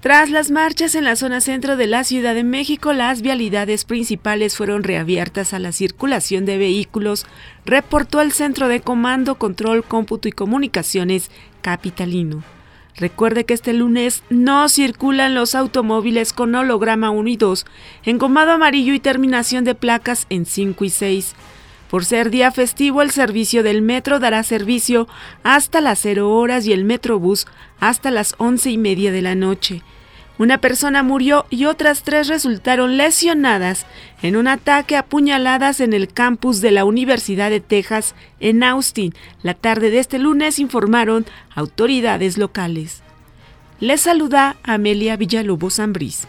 Tras las marchas en la zona centro de la Ciudad de México, las vialidades principales fueron reabiertas a la circulación de vehículos, reportó el Centro de Comando, Control, Cómputo y Comunicaciones Capitalino. Recuerde que este lunes no circulan los automóviles con holograma 1 y 2, engomado amarillo y terminación de placas en 5 y 6. Por ser día festivo, el servicio del metro dará servicio hasta las 0 horas y el metrobús hasta las 11 y media de la noche. Una persona murió y otras tres resultaron lesionadas en un ataque a puñaladas en el campus de la Universidad de Texas en Austin. La tarde de este lunes informaron autoridades locales. Les saluda Amelia Villalobos Zambriz.